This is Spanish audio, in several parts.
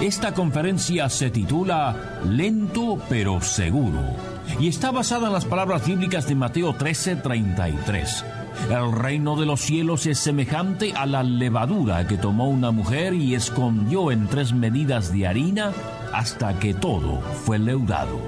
Esta conferencia se titula Lento pero seguro y está basada en las palabras bíblicas de Mateo 13:33. El reino de los cielos es semejante a la levadura que tomó una mujer y escondió en tres medidas de harina hasta que todo fue leudado.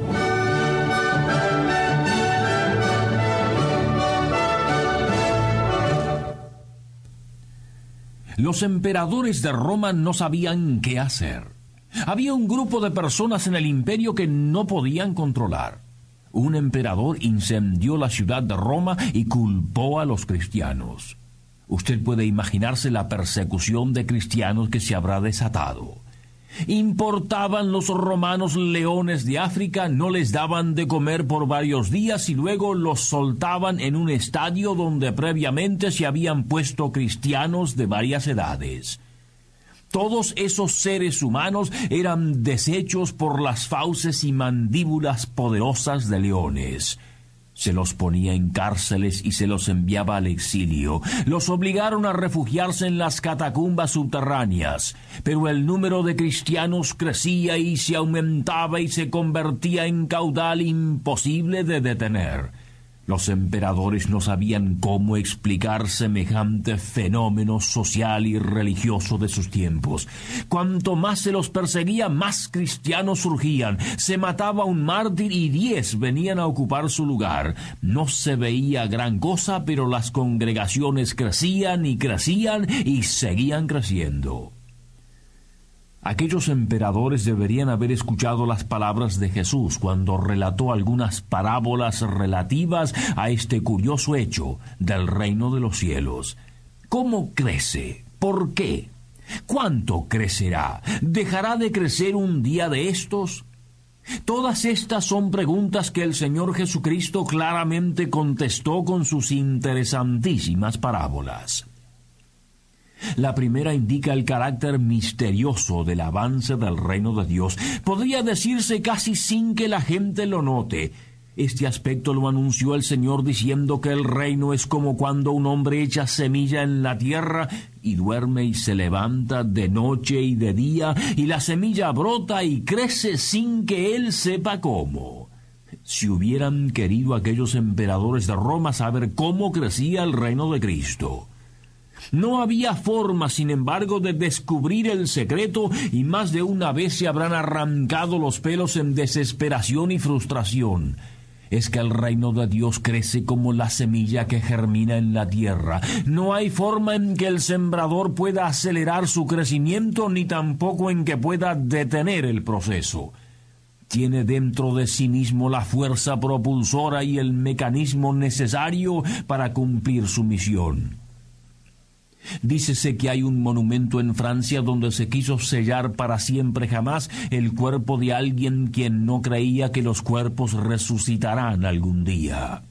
Los emperadores de Roma no sabían qué hacer. Había un grupo de personas en el imperio que no podían controlar. Un emperador incendió la ciudad de Roma y culpó a los cristianos. Usted puede imaginarse la persecución de cristianos que se habrá desatado. Importaban los romanos leones de África, no les daban de comer por varios días y luego los soltaban en un estadio donde previamente se habían puesto cristianos de varias edades. Todos esos seres humanos eran deshechos por las fauces y mandíbulas poderosas de leones. Se los ponía en cárceles y se los enviaba al exilio. Los obligaron a refugiarse en las catacumbas subterráneas. Pero el número de cristianos crecía y se aumentaba y se convertía en caudal imposible de detener. Los emperadores no sabían cómo explicar semejante fenómeno social y religioso de sus tiempos. Cuanto más se los perseguía, más cristianos surgían. Se mataba un mártir y diez venían a ocupar su lugar. No se veía gran cosa, pero las congregaciones crecían y crecían y seguían creciendo. Aquellos emperadores deberían haber escuchado las palabras de Jesús cuando relató algunas parábolas relativas a este curioso hecho del reino de los cielos. ¿Cómo crece? ¿Por qué? ¿Cuánto crecerá? ¿Dejará de crecer un día de estos? Todas estas son preguntas que el Señor Jesucristo claramente contestó con sus interesantísimas parábolas. La primera indica el carácter misterioso del avance del reino de Dios. Podría decirse casi sin que la gente lo note. Este aspecto lo anunció el Señor diciendo que el reino es como cuando un hombre echa semilla en la tierra y duerme y se levanta de noche y de día y la semilla brota y crece sin que él sepa cómo. Si hubieran querido aquellos emperadores de Roma saber cómo crecía el reino de Cristo. No había forma, sin embargo, de descubrir el secreto y más de una vez se habrán arrancado los pelos en desesperación y frustración. Es que el reino de Dios crece como la semilla que germina en la tierra. No hay forma en que el sembrador pueda acelerar su crecimiento ni tampoco en que pueda detener el proceso tiene dentro de sí mismo la fuerza propulsora y el mecanismo necesario para cumplir su misión. Dícese que hay un monumento en Francia donde se quiso sellar para siempre jamás el cuerpo de alguien quien no creía que los cuerpos resucitarán algún día.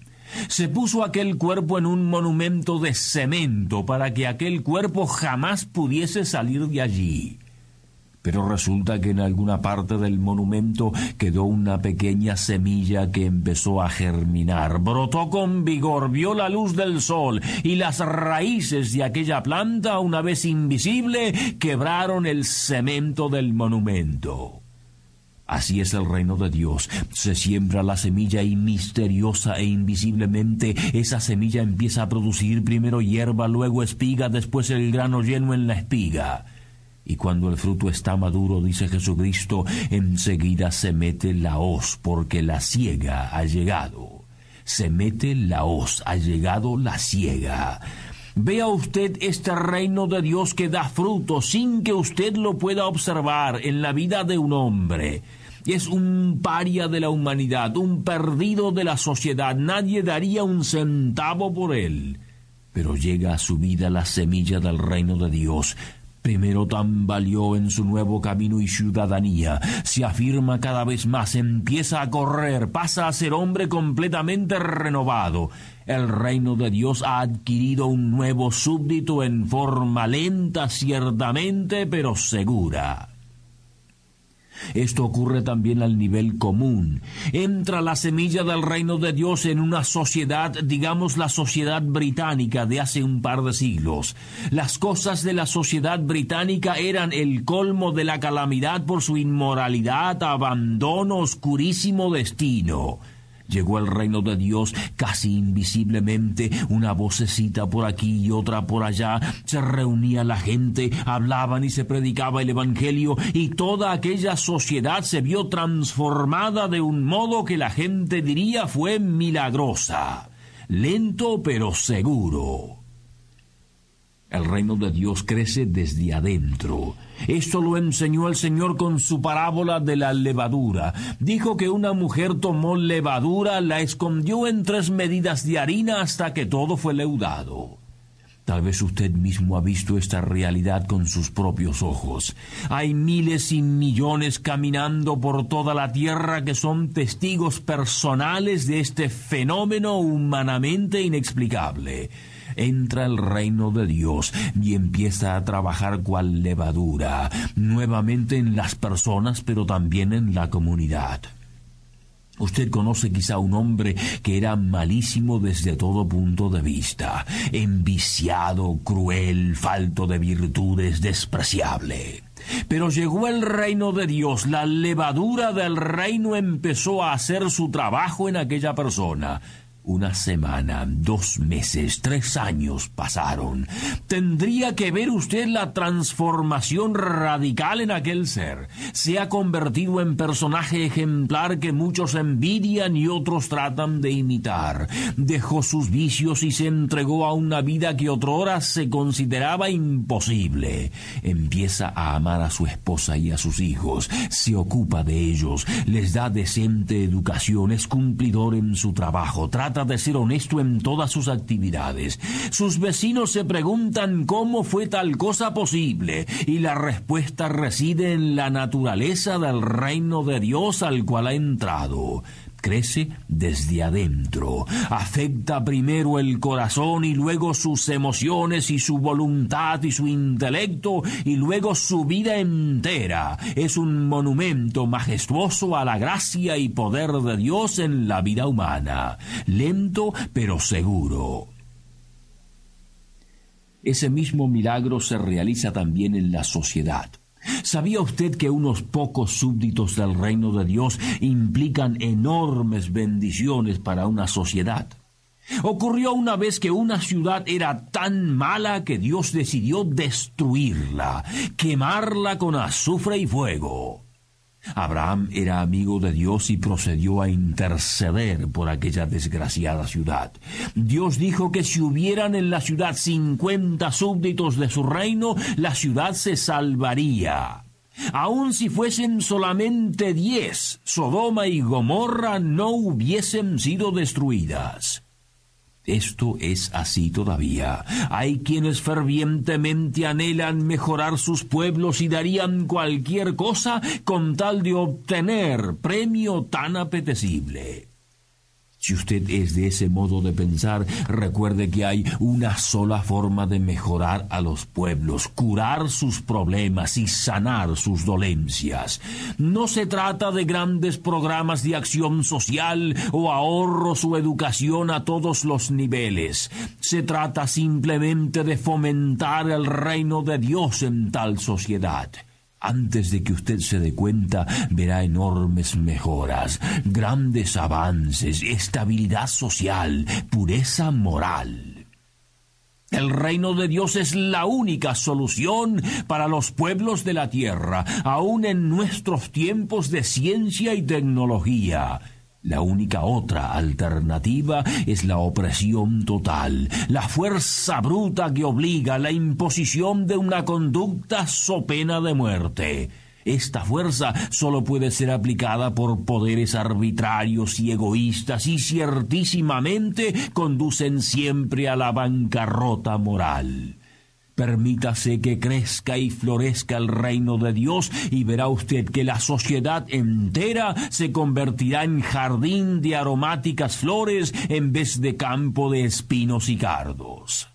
Se puso aquel cuerpo en un monumento de cemento para que aquel cuerpo jamás pudiese salir de allí. Pero resulta que en alguna parte del monumento quedó una pequeña semilla que empezó a germinar, brotó con vigor, vio la luz del sol y las raíces de aquella planta, una vez invisible, quebraron el cemento del monumento. Así es el reino de Dios. Se siembra la semilla y misteriosa e invisiblemente esa semilla empieza a producir primero hierba, luego espiga, después el grano lleno en la espiga. Y cuando el fruto está maduro, dice Jesucristo, enseguida se mete la hoz, porque la ciega ha llegado. Se mete la hoz, ha llegado la ciega. Vea usted este reino de Dios que da fruto sin que usted lo pueda observar en la vida de un hombre. Es un paria de la humanidad, un perdido de la sociedad. Nadie daría un centavo por él. Pero llega a su vida la semilla del reino de Dios Primero tambaleó en su nuevo camino y ciudadanía, se afirma cada vez más, empieza a correr, pasa a ser hombre completamente renovado. El reino de Dios ha adquirido un nuevo súbdito en forma lenta, ciertamente, pero segura. Esto ocurre también al nivel común. Entra la semilla del reino de Dios en una sociedad, digamos la sociedad británica de hace un par de siglos. Las cosas de la sociedad británica eran el colmo de la calamidad por su inmoralidad, abandono, oscurísimo destino. Llegó el reino de Dios casi invisiblemente, una vocecita por aquí y otra por allá. Se reunía la gente, hablaban y se predicaba el Evangelio y toda aquella sociedad se vio transformada de un modo que la gente diría fue milagrosa. Lento pero seguro. El reino de Dios crece desde adentro. Esto lo enseñó el Señor con su parábola de la levadura. Dijo que una mujer tomó levadura, la escondió en tres medidas de harina hasta que todo fue leudado. Tal vez usted mismo ha visto esta realidad con sus propios ojos. Hay miles y millones caminando por toda la tierra que son testigos personales de este fenómeno humanamente inexplicable entra el reino de Dios y empieza a trabajar cual levadura, nuevamente en las personas, pero también en la comunidad. Usted conoce quizá un hombre que era malísimo desde todo punto de vista, enviciado, cruel, falto de virtudes, despreciable. Pero llegó el reino de Dios, la levadura del reino empezó a hacer su trabajo en aquella persona. Una semana, dos meses, tres años pasaron. Tendría que ver usted la transformación radical en aquel ser. Se ha convertido en personaje ejemplar que muchos envidian y otros tratan de imitar. Dejó sus vicios y se entregó a una vida que otrora se consideraba imposible. Empieza a amar a su esposa y a sus hijos, se ocupa de ellos, les da decente educación, es cumplidor en su trabajo, trata de ser honesto en todas sus actividades. Sus vecinos se preguntan cómo fue tal cosa posible y la respuesta reside en la naturaleza del reino de Dios al cual ha entrado crece desde adentro, afecta primero el corazón y luego sus emociones y su voluntad y su intelecto y luego su vida entera. Es un monumento majestuoso a la gracia y poder de Dios en la vida humana, lento pero seguro. Ese mismo milagro se realiza también en la sociedad. ¿Sabía usted que unos pocos súbditos del reino de Dios implican enormes bendiciones para una sociedad? Ocurrió una vez que una ciudad era tan mala que Dios decidió destruirla, quemarla con azufre y fuego. Abraham era amigo de Dios y procedió a interceder por aquella desgraciada ciudad. Dios dijo que si hubieran en la ciudad cincuenta súbditos de su reino, la ciudad se salvaría. Aun si fuesen solamente diez, Sodoma y Gomorra no hubiesen sido destruidas. Esto es así todavía. Hay quienes fervientemente anhelan mejorar sus pueblos y darían cualquier cosa con tal de obtener premio tan apetecible. Si usted es de ese modo de pensar, recuerde que hay una sola forma de mejorar a los pueblos, curar sus problemas y sanar sus dolencias. No se trata de grandes programas de acción social o ahorros o educación a todos los niveles. Se trata simplemente de fomentar el reino de Dios en tal sociedad. Antes de que usted se dé cuenta, verá enormes mejoras, grandes avances, estabilidad social, pureza moral. El reino de Dios es la única solución para los pueblos de la tierra, aun en nuestros tiempos de ciencia y tecnología. La única otra alternativa es la opresión total, la fuerza bruta que obliga, la imposición de una conducta so pena de muerte. Esta fuerza solo puede ser aplicada por poderes arbitrarios y egoístas y ciertísimamente conducen siempre a la bancarrota moral. Permítase que crezca y florezca el reino de Dios y verá usted que la sociedad entera se convertirá en jardín de aromáticas flores en vez de campo de espinos y cardos.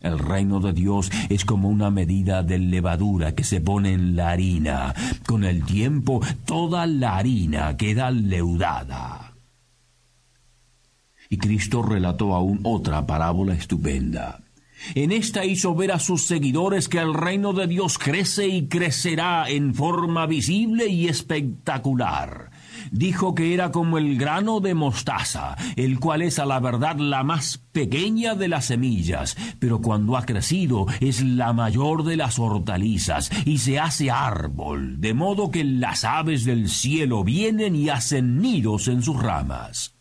El reino de Dios es como una medida de levadura que se pone en la harina. Con el tiempo toda la harina queda leudada. Y Cristo relató aún otra parábola estupenda. En esta hizo ver a sus seguidores que el reino de Dios crece y crecerá en forma visible y espectacular. Dijo que era como el grano de mostaza, el cual es a la verdad la más pequeña de las semillas, pero cuando ha crecido es la mayor de las hortalizas y se hace árbol, de modo que las aves del cielo vienen y hacen nidos en sus ramas.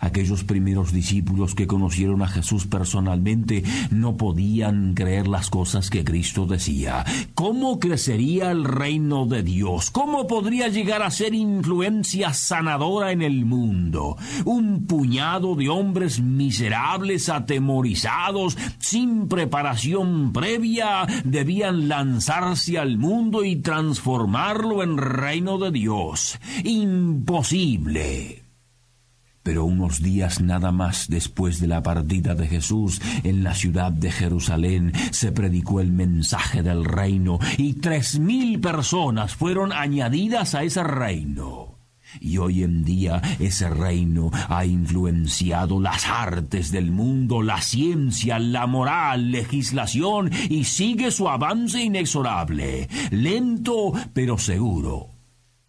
Aquellos primeros discípulos que conocieron a Jesús personalmente no podían creer las cosas que Cristo decía. ¿Cómo crecería el reino de Dios? ¿Cómo podría llegar a ser influencia sanadora en el mundo? Un puñado de hombres miserables, atemorizados, sin preparación previa, debían lanzarse al mundo y transformarlo en reino de Dios. Imposible. Pero unos días nada más después de la partida de Jesús en la ciudad de Jerusalén se predicó el mensaje del reino y tres mil personas fueron añadidas a ese reino. Y hoy en día ese reino ha influenciado las artes del mundo, la ciencia, la moral, legislación y sigue su avance inexorable, lento pero seguro.